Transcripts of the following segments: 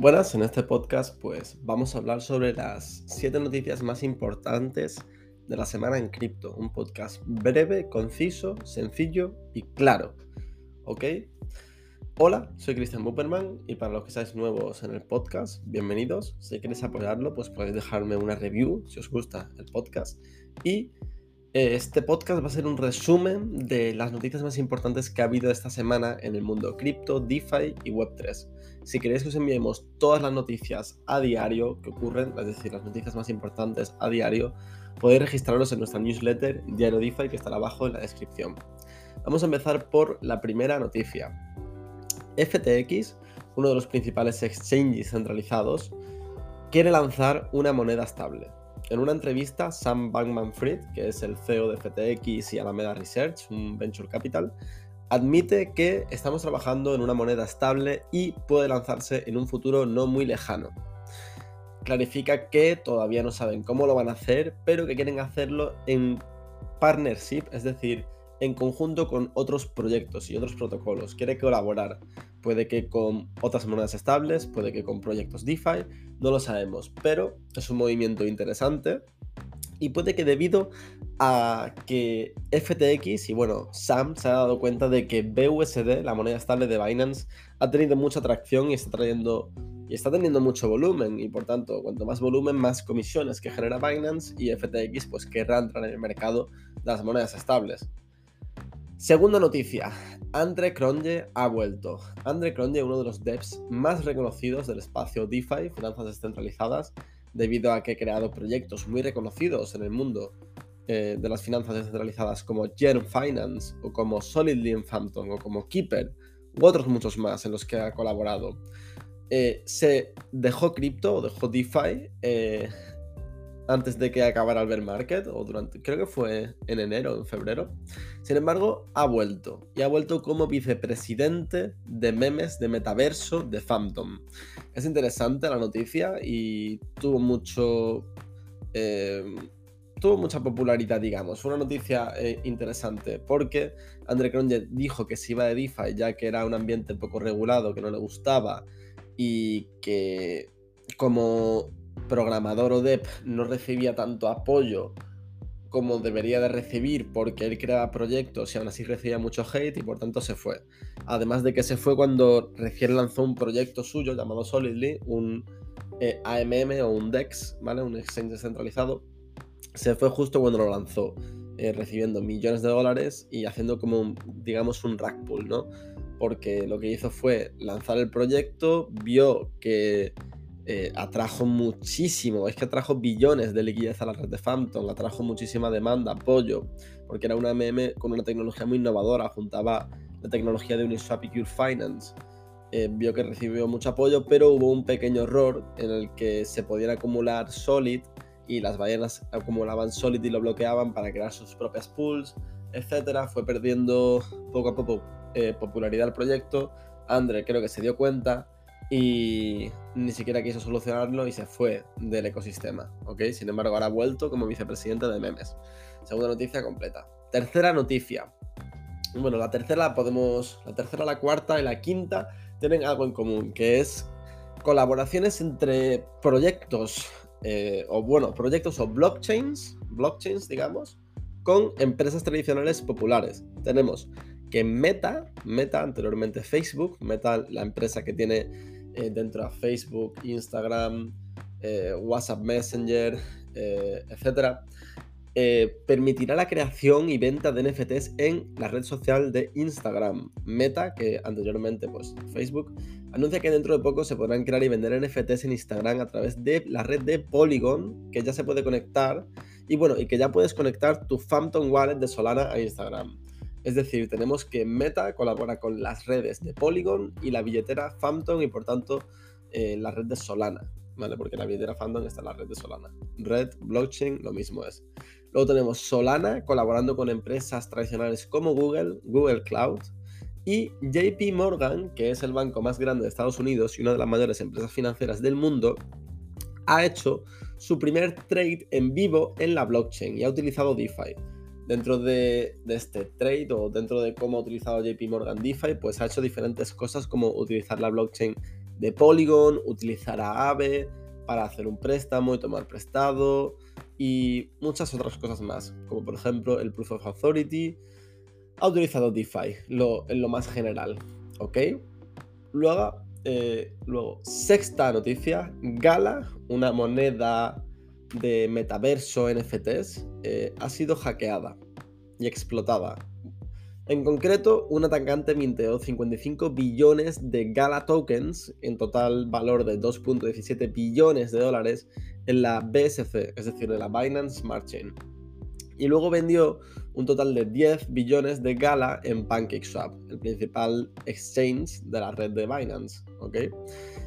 Buenas, en este podcast pues vamos a hablar sobre las 7 noticias más importantes de la semana en cripto. Un podcast breve, conciso, sencillo y claro. ¿Ok? Hola, soy Cristian Bupperman y para los que seáis nuevos en el podcast, bienvenidos. Si queréis apoyarlo, pues podéis dejarme una review si os gusta el podcast. Y este podcast va a ser un resumen de las noticias más importantes que ha habido esta semana en el mundo cripto, DeFi y Web3. Si queréis que os enviemos todas las noticias a diario que ocurren, es decir, las noticias más importantes a diario, podéis registraros en nuestra newsletter Diario DeFi que estará abajo en la descripción. Vamos a empezar por la primera noticia. FTX, uno de los principales exchanges centralizados, quiere lanzar una moneda estable. En una entrevista, Sam Bankman Fried, que es el CEO de FTX y Alameda Research, un venture capital, admite que estamos trabajando en una moneda estable y puede lanzarse en un futuro no muy lejano. Clarifica que todavía no saben cómo lo van a hacer, pero que quieren hacerlo en partnership, es decir, en conjunto con otros proyectos y otros protocolos. Quiere colaborar. Puede que con otras monedas estables, puede que con proyectos DeFi, no lo sabemos, pero es un movimiento interesante y puede que debido a que FTX y bueno, Sam se ha dado cuenta de que BUSD, la moneda estable de Binance, ha tenido mucha atracción y está trayendo y está teniendo mucho volumen y por tanto, cuanto más volumen, más comisiones que genera Binance y FTX pues querrá entrar en el mercado de las monedas estables. Segunda noticia, Andre Cronje ha vuelto. Andre Cronje, uno de los devs más reconocidos del espacio DeFi, finanzas descentralizadas, debido a que ha creado proyectos muy reconocidos en el mundo eh, de las finanzas descentralizadas como Gen Finance o como Solidly en Phantom o como Keeper u otros muchos más en los que ha colaborado. Eh, se dejó cripto dejó DeFi eh, antes de que acabara el bear market, o durante, creo que fue en enero, en febrero. Sin embargo, ha vuelto, y ha vuelto como vicepresidente de memes de metaverso de Phantom. Es interesante la noticia y tuvo mucho... Eh, tuvo mucha popularidad, digamos. Fue una noticia eh, interesante porque André Cronje dijo que se iba de DeFi ya que era un ambiente poco regulado, que no le gustaba y que como programador o dev no recibía tanto apoyo como debería de recibir porque él creaba proyectos y aún así recibía mucho hate y por tanto se fue. Además de que se fue cuando recién lanzó un proyecto suyo llamado Solidly, un eh, AMM o un DEX, ¿vale? Un exchange descentralizado. Se fue justo cuando lo lanzó, eh, recibiendo millones de dólares y haciendo como, digamos, un rack pool, ¿no? Porque lo que hizo fue lanzar el proyecto, vio que eh, atrajo muchísimo, es que atrajo billones de liquidez a la red de Phantom, atrajo muchísima demanda, apoyo, porque era una MM con una tecnología muy innovadora, juntaba la tecnología de Uniswap y Cure Finance. Eh, vio que recibió mucho apoyo, pero hubo un pequeño error en el que se podían acumular Solid y las ballenas acumulaban Solid y lo bloqueaban para crear sus propias pools, etc. Fue perdiendo poco a poco eh, popularidad el proyecto. Andre creo que se dio cuenta y ni siquiera quiso solucionarlo y se fue del ecosistema, ¿ok? Sin embargo, ahora ha vuelto como vicepresidente de memes. Segunda noticia completa. Tercera noticia. Bueno, la tercera podemos. La tercera, la cuarta y la quinta tienen algo en común, que es colaboraciones entre proyectos, eh, o bueno, proyectos o blockchains, blockchains, digamos, con empresas tradicionales populares. Tenemos que Meta, Meta anteriormente Facebook, Meta la empresa que tiene eh, dentro de Facebook, Instagram, eh, WhatsApp Messenger, eh, etc., permitirá la creación y venta de NFTs en la red social de Instagram. Meta, que anteriormente pues Facebook, anuncia que dentro de poco se podrán crear y vender NFTs en Instagram a través de la red de Polygon, que ya se puede conectar. Y bueno, y que ya puedes conectar tu Phantom Wallet de Solana a Instagram. Es decir, tenemos que Meta colabora con las redes de Polygon y la billetera Phantom y por tanto eh, la red de Solana, ¿vale? Porque la billetera Phantom está en la red de Solana. Red, blockchain, lo mismo es. Luego tenemos Solana colaborando con empresas tradicionales como Google, Google Cloud y JP Morgan, que es el banco más grande de Estados Unidos y una de las mayores empresas financieras del mundo, ha hecho su primer trade en vivo en la blockchain y ha utilizado DeFi dentro de, este trade o dentro de cómo ha utilizado JP Morgan DeFi, pues ha hecho diferentes cosas como utilizar la blockchain de Polygon, utilizar a Aave para hacer un préstamo y tomar prestado y muchas otras cosas más, como por ejemplo el Proof of Authority, ha utilizado DeFi en lo más general, ¿ok? Luego, eh, luego, sexta noticia, Gala, una moneda de metaverso NFTs, eh, ha sido hackeada y explotada. En concreto, un atacante minteó 55 billones de Gala tokens, en total valor de 2.17 billones de dólares, en la BSC, es decir, en la Binance Smart Chain. Y luego vendió un total de 10 billones de Gala en PancakeSwap, el principal exchange de la red de Binance.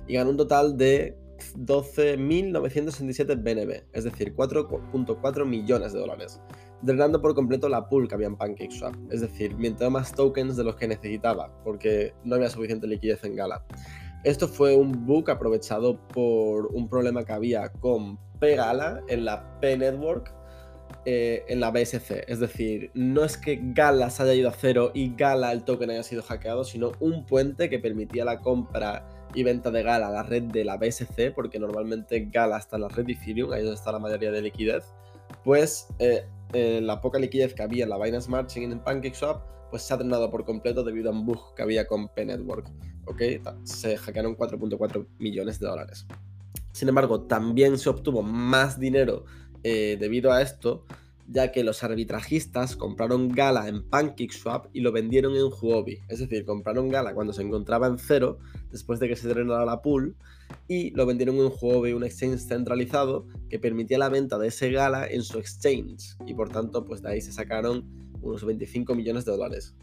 Y ganó un total de 12.967 BNB, es decir, 4.4 millones de dólares, drenando por completo la pool que había en PancakeSwap, es decir, mientras más tokens de los que necesitaba, porque no había suficiente liquidez en Gala. Esto fue un bug aprovechado por un problema que había con P-Gala en la P-Network eh, en la BSC. Es decir, no es que Gala se haya ido a cero y Gala el token haya sido hackeado, sino un puente que permitía la compra y venta de Gala a la red de la BSC, porque normalmente Gala está en la red Ethereum, ahí donde está la mayoría de liquidez, pues eh, eh, la poca liquidez que había en la Binance Smart Chain en PancakeSwap, pues se ha drenado por completo debido a un bug que había con P-Network. Se hackearon 4.4 millones de dólares. Sin embargo, también se obtuvo más dinero eh, debido a esto, ya que los arbitrajistas compraron Gala en PancakeSwap y lo vendieron en Huobi. Es decir, compraron Gala cuando se encontraba en cero, después de que se drenara la pool, y lo vendieron en Huobi, un exchange centralizado que permitía la venta de ese Gala en su exchange. Y por tanto, pues de ahí se sacaron unos 25 millones de dólares.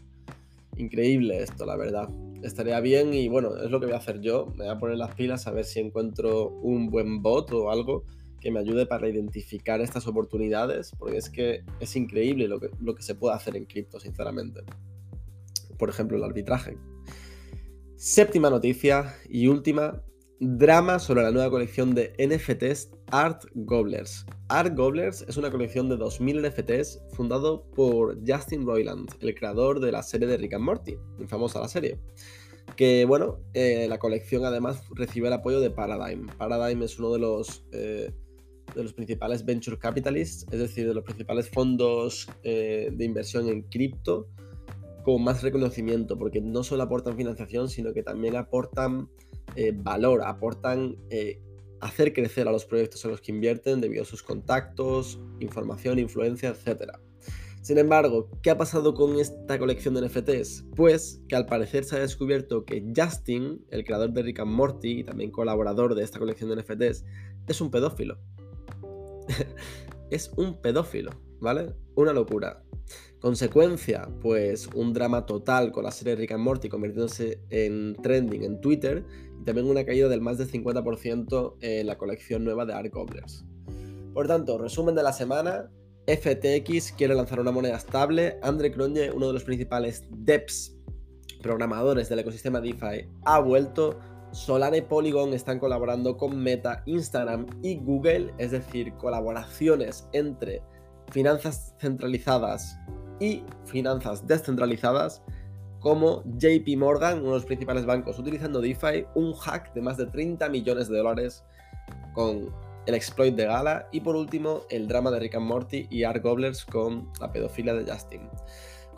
Increíble esto, la verdad. Estaría bien y bueno, es lo que voy a hacer yo. Me voy a poner las pilas a ver si encuentro un buen bot o algo que me ayude para identificar estas oportunidades, porque es que es increíble lo que, lo que se puede hacer en cripto, sinceramente. Por ejemplo, el arbitraje. Séptima noticia y última, drama sobre la nueva colección de NFTs Art Gobblers. Art Gobblers es una colección de 2000 NFTs fundado por Justin Roiland, el creador de la serie de Rick and Morty, muy famosa la serie. Que bueno, eh, la colección además recibe el apoyo de Paradigm. Paradigm es uno de los eh, de los principales venture capitalists, es decir, de los principales fondos eh, de inversión en cripto, con más reconocimiento, porque no solo aportan financiación, sino que también aportan eh, valor, aportan eh, hacer crecer a los proyectos en los que invierten debido a sus contactos, información, influencia, etc. Sin embargo, ¿qué ha pasado con esta colección de NFTs? Pues que al parecer se ha descubierto que Justin, el creador de Rick and Morty y también colaborador de esta colección de NFTs, es un pedófilo. es un pedófilo, ¿vale? Una locura. Consecuencia, pues un drama total con la serie Rick and Morty convirtiéndose en trending en Twitter y también una caída del más del 50% en la colección nueva de Ark Gobblers. Por tanto, resumen de la semana, FTX quiere lanzar una moneda estable, Andre Cronje, uno de los principales devs programadores del ecosistema DeFi, ha vuelto, Solana y Polygon están colaborando con Meta, Instagram y Google, es decir, colaboraciones entre finanzas centralizadas y finanzas descentralizadas, como JP Morgan, uno de los principales bancos, utilizando DeFi, un hack de más de 30 millones de dólares con el exploit de Gala y por último el drama de Rick and Morty y Art Gobblers con la pedofilia de Justin.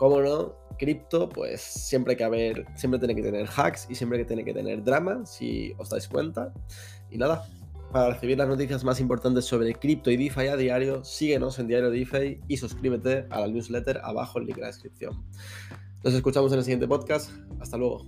Como no, cripto, pues siempre que haber, siempre tiene que tener hacks y siempre que tiene que tener drama, si os dais cuenta. Y nada, para recibir las noticias más importantes sobre cripto y DeFi a diario, síguenos en Diario DeFi y suscríbete a la newsletter abajo en link en la descripción. Nos escuchamos en el siguiente podcast. Hasta luego.